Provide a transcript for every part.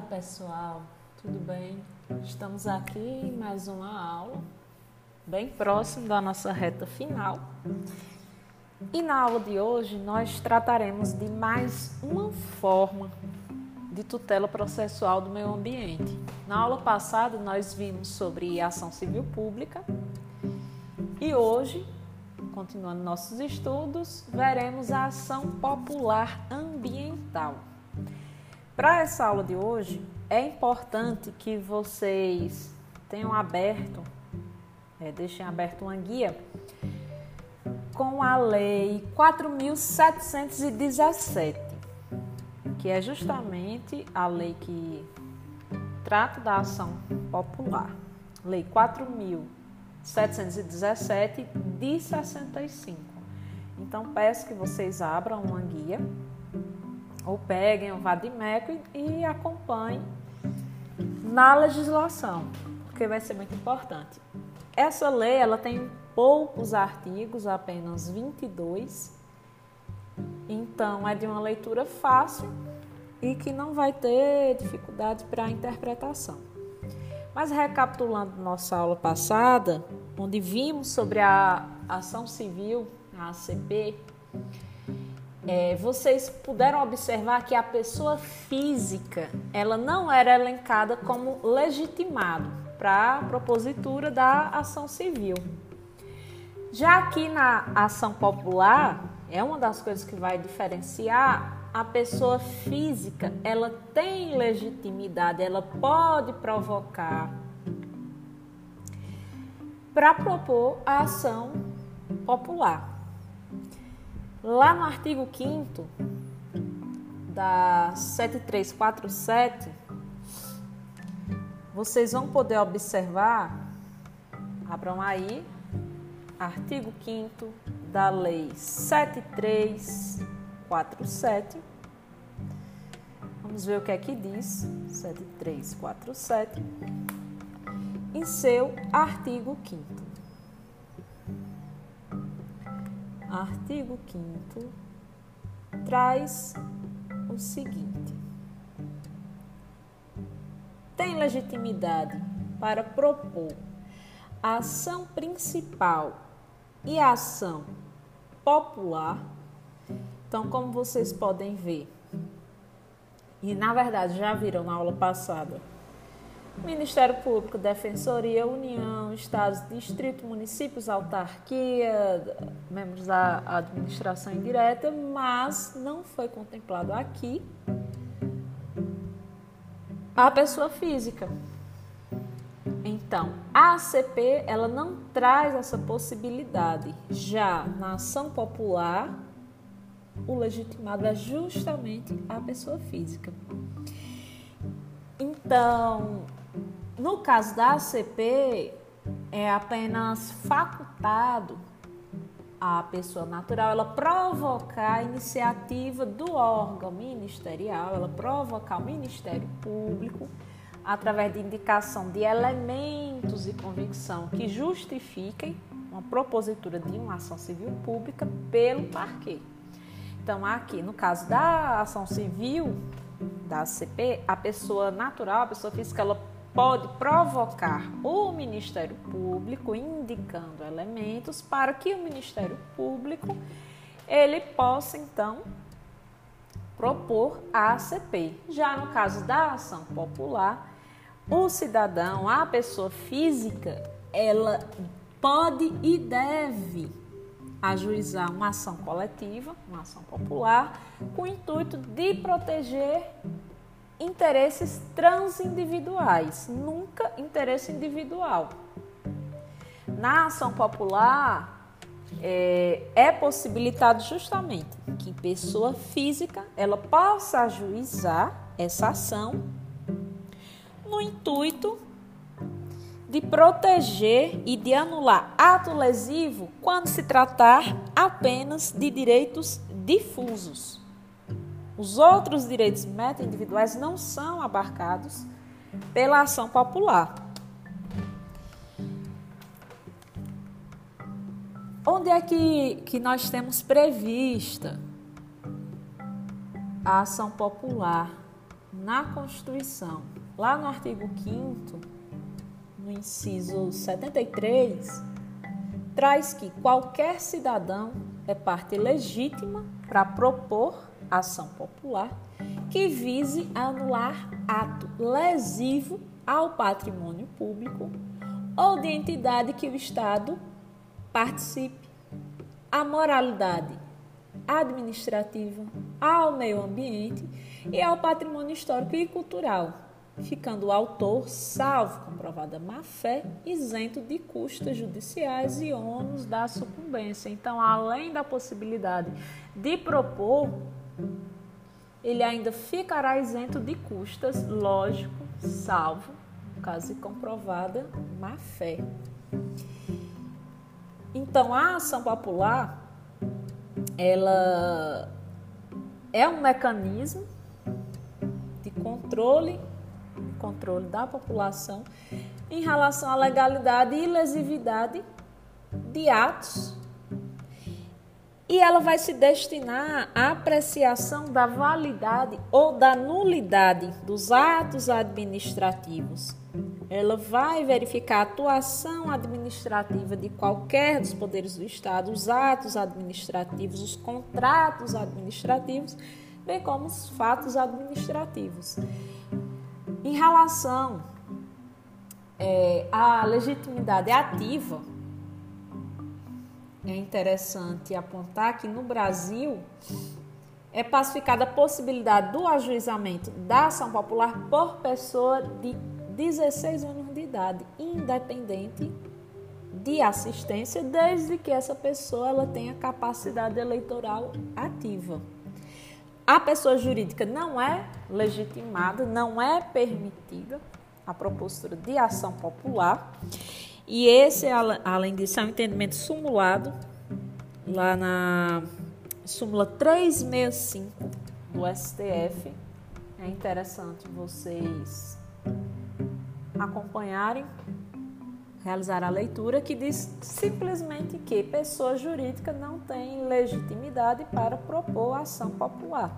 Olá pessoal, tudo bem? Estamos aqui em mais uma aula, bem próximo da nossa reta final. E na aula de hoje nós trataremos de mais uma forma de tutela processual do meio ambiente. Na aula passada nós vimos sobre ação civil pública e hoje, continuando nossos estudos, veremos a ação popular ambiental. Para essa aula de hoje, é importante que vocês tenham aberto, é, deixem aberto uma guia com a Lei 4.717, que é justamente a lei que trata da ação popular. Lei 4.717 de 65. Então, peço que vocês abram uma guia ou peguem o Vadimeco e, e acompanhem na legislação, porque vai ser muito importante. Essa lei ela tem poucos artigos, apenas 22. Então é de uma leitura fácil e que não vai ter dificuldade para a interpretação. Mas recapitulando nossa aula passada, onde vimos sobre a ação civil, a ACP, é, vocês puderam observar que a pessoa física ela não era elencada como legitimado para a propositura da ação civil. Já aqui na ação popular, é uma das coisas que vai diferenciar a pessoa física, ela tem legitimidade, ela pode provocar para propor a ação popular. Lá no artigo 5 da 7347, vocês vão poder observar, abram aí, artigo 5 da Lei 7347. Vamos ver o que é que diz 7347 em seu artigo 5 artigo 5 traz o seguinte: tem legitimidade para propor a ação principal e a ação popular. Então, como vocês podem ver, e na verdade já viram na aula passada, Ministério Público, Defensoria, União, Estados, Distrito, Municípios, Autarquia, membros da administração indireta, mas não foi contemplado aqui a pessoa física. Então, a ACP ela não traz essa possibilidade. Já na ação popular, o legitimado é justamente a pessoa física. Então, no caso da ACP, é apenas facultado a pessoa natural ela provocar a iniciativa do órgão ministerial, ela provocar o Ministério Público através de indicação de elementos e convicção que justifiquem uma propositura de uma ação civil pública pelo parquê. Então, aqui, no caso da ação civil da ACP, a pessoa natural, a pessoa física, ela pode provocar o Ministério Público indicando elementos para que o Ministério Público ele possa então propor a ACP. Já no caso da ação popular, o cidadão, a pessoa física, ela pode e deve ajuizar uma ação coletiva, uma ação popular, com o intuito de proteger interesses transindividuais, nunca interesse individual. Na ação popular, é, é, possibilitado justamente que pessoa física ela possa ajuizar essa ação no intuito de proteger e de anular ato lesivo quando se tratar apenas de direitos difusos. Os outros direitos meta-individuais não são abarcados pela ação popular. Onde é que, que nós temos prevista a ação popular na Constituição, lá no artigo 5 no inciso 73, traz que qualquer cidadão é parte legítima para propor ação popular que vise anular ato lesivo ao patrimônio público ou de entidade que o Estado participe, à moralidade administrativa, ao meio ambiente e ao patrimônio histórico e cultural, ficando o autor, salvo comprovada má-fé, isento de custas judiciais e ônus da sucumbência. Então, além da possibilidade de propor, ele ainda ficará isento de custas, lógico, salvo, caso comprovada má-fé. Então, a ação popular, ela é um mecanismo de controle, controle da população em relação à legalidade e lesividade de atos e ela vai se destinar à apreciação da validade ou da nulidade dos atos administrativos. Ela vai verificar a atuação administrativa de qualquer dos poderes do Estado, os atos administrativos, os contratos administrativos, bem como os fatos administrativos. Em relação é, à legitimidade ativa, é interessante apontar que no Brasil é pacificada a possibilidade do ajuizamento da ação popular por pessoa de 16 anos de idade, independente de assistência, desde que essa pessoa ela tenha capacidade eleitoral ativa. A pessoa jurídica não é legitimada, não é permitida a propostura de ação popular e esse, além disso, é um entendimento sumulado lá na súmula 365 do STF. É interessante vocês acompanharem, realizar a leitura, que diz simplesmente que pessoa jurídica não tem legitimidade para propor ação popular.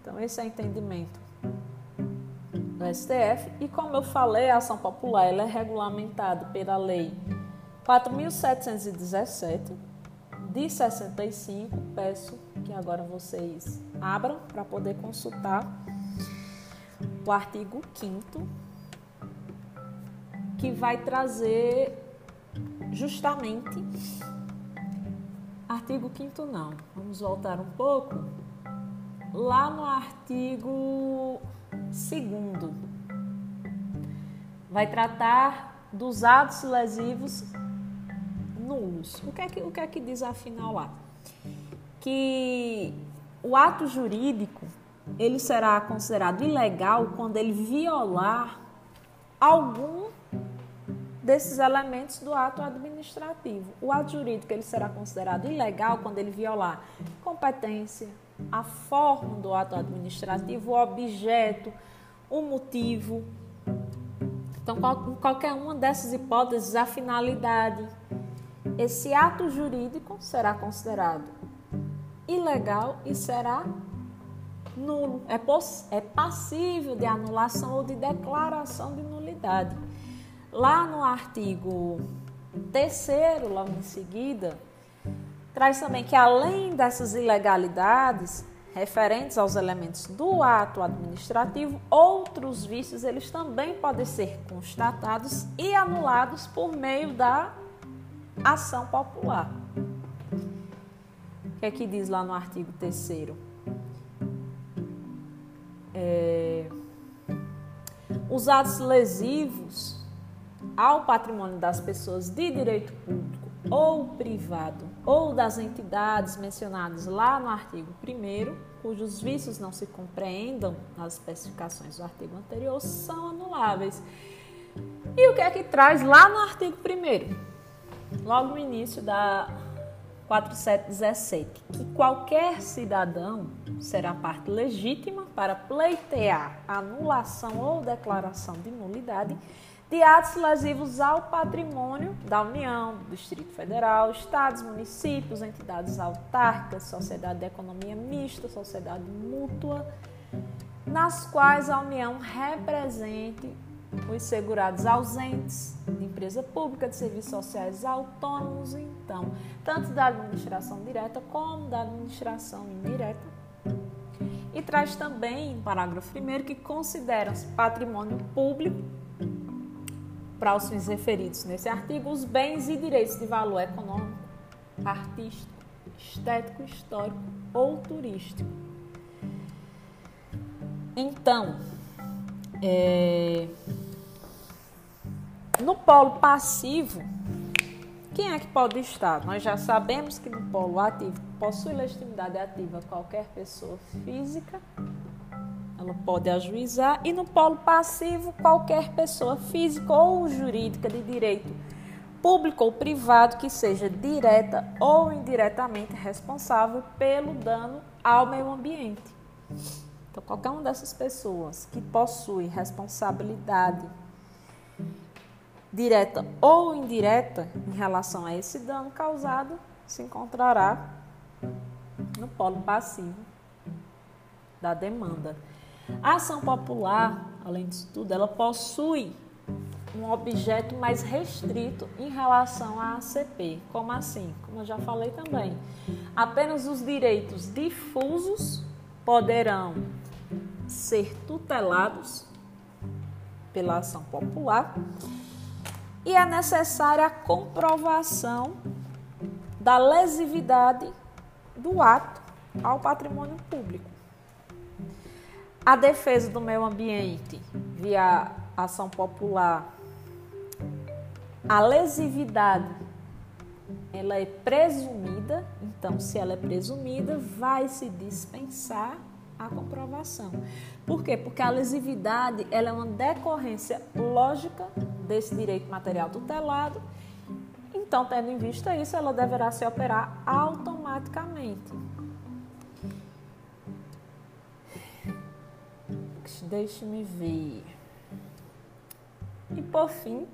Então, esse é o entendimento do STF e como eu falei, a ação popular ela é regulamentada pela lei 4717 de 65. Peço que agora vocês abram para poder consultar o artigo 5 que vai trazer justamente artigo 5 não. Vamos voltar um pouco lá no artigo Segundo, vai tratar dos atos lesivos nulos. O que é que, o que, é que diz afinal lá? Que o ato jurídico ele será considerado ilegal quando ele violar algum desses elementos do ato administrativo. O ato jurídico ele será considerado ilegal quando ele violar competência, a forma do ato administrativo, o objeto, o motivo. Então, qualquer uma dessas hipóteses, a finalidade, esse ato jurídico será considerado ilegal e será nulo. É, é passível de anulação ou de declaração de nulidade. Lá no artigo terceiro, logo em seguida, traz também que além dessas ilegalidades referentes aos elementos do ato administrativo, outros vícios eles também podem ser constatados e anulados por meio da ação popular. O que é que diz lá no artigo 3 é, os atos lesivos ao patrimônio das pessoas de direito público ou privado ou das entidades mencionadas lá no artigo 1, cujos vícios não se compreendam nas especificações do artigo anterior, são anuláveis. E o que é que traz lá no artigo 1? Logo no início da 4717, que qualquer cidadão será parte legítima para pleitear anulação ou declaração de nulidade de atos lesivos ao patrimônio da União, do Distrito Federal, estados, municípios, entidades autárquicas, sociedade de economia mista, sociedade mútua nas quais a União represente os segurados ausentes de empresa pública, de serviços sociais autônomos, então, tanto da administração direta como da administração indireta. E traz também, parágrafo 1, que considera-se patrimônio público, para os fins referidos nesse artigo, os bens e direitos de valor econômico, artístico, estético, histórico ou turístico. Então, é, no polo passivo, quem é que pode estar? Nós já sabemos que no polo ativo possui legitimidade ativa qualquer pessoa física, ela pode ajuizar, e no polo passivo, qualquer pessoa física ou jurídica de direito público ou privado que seja direta ou indiretamente responsável pelo dano ao meio ambiente. Então, qualquer uma dessas pessoas que possui responsabilidade direta ou indireta em relação a esse dano causado se encontrará no polo passivo da demanda. A ação popular, além disso tudo, ela possui um objeto mais restrito em relação à ACP. Como assim? Como eu já falei também, apenas os direitos difusos poderão ser tutelados pela ação popular e é necessária a comprovação da lesividade do ato ao patrimônio público. A defesa do meio ambiente via ação popular, a lesividade ela é presumida, então se ela é presumida, vai se dispensar a comprovação. Por quê? Porque a lesividade ela é uma decorrência lógica desse direito material tutelado. Então, tendo em vista isso, ela deverá se operar automaticamente. Deixe-me ver. E por fim,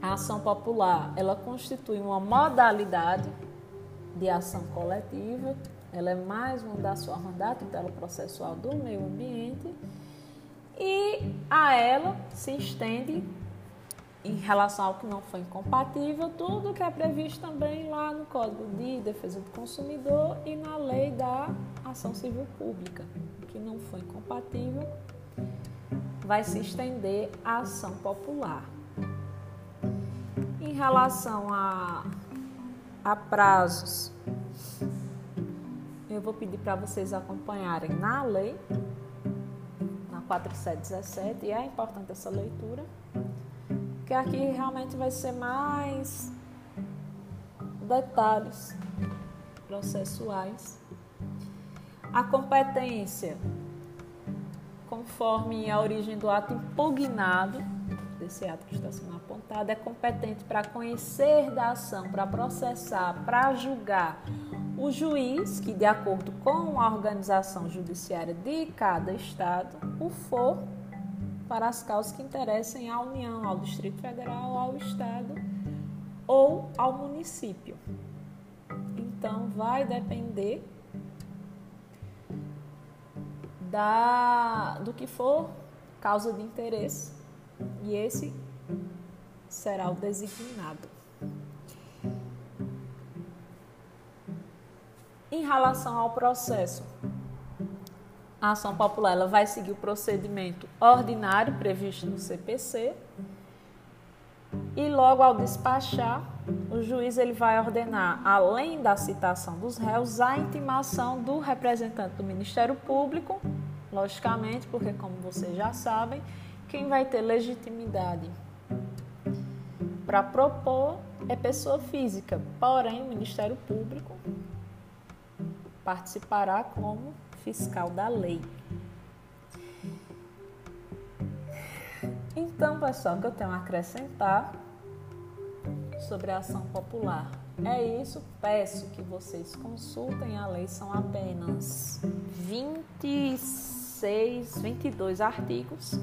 a ação popular, ela constitui uma modalidade de ação coletiva ela é mais uma das formas da tutela processual do meio ambiente e a ela se estende em relação ao que não foi incompatível, tudo que é previsto também lá no Código de Defesa do Consumidor e na Lei da Ação Civil Pública, que não foi incompatível, vai se estender à ação popular. Em relação a, a prazos eu vou pedir para vocês acompanharem na lei, na 4717, e é importante essa leitura, que aqui realmente vai ser mais detalhes processuais. A competência, conforme a origem do ato impugnado, desse ato que está sendo apontado, é competente para conhecer da ação, para processar, para julgar o juiz, que de acordo com a organização judiciária de cada estado, o for para as causas que interessem à União, ao Distrito Federal, ao Estado ou ao município. Então, vai depender da, do que for causa de interesse e esse será o designado. Em relação ao processo, a ação popular ela vai seguir o procedimento ordinário previsto no CPC e logo ao despachar, o juiz ele vai ordenar, além da citação dos réus, a intimação do representante do Ministério Público, logicamente, porque como vocês já sabem, quem vai ter legitimidade para propor é pessoa física, porém o Ministério Público participará como fiscal da lei. Então, pessoal, o que eu tenho a acrescentar sobre a ação popular é isso. Peço que vocês consultem a lei, são apenas 26, 22 artigos.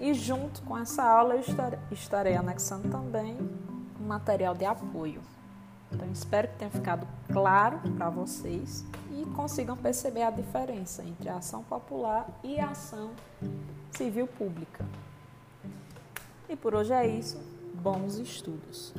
E junto com essa aula eu estarei anexando também um material de apoio. Então, espero que tenha ficado claro para vocês e consigam perceber a diferença entre a ação popular e a ação civil pública. E por hoje é isso. Bons estudos!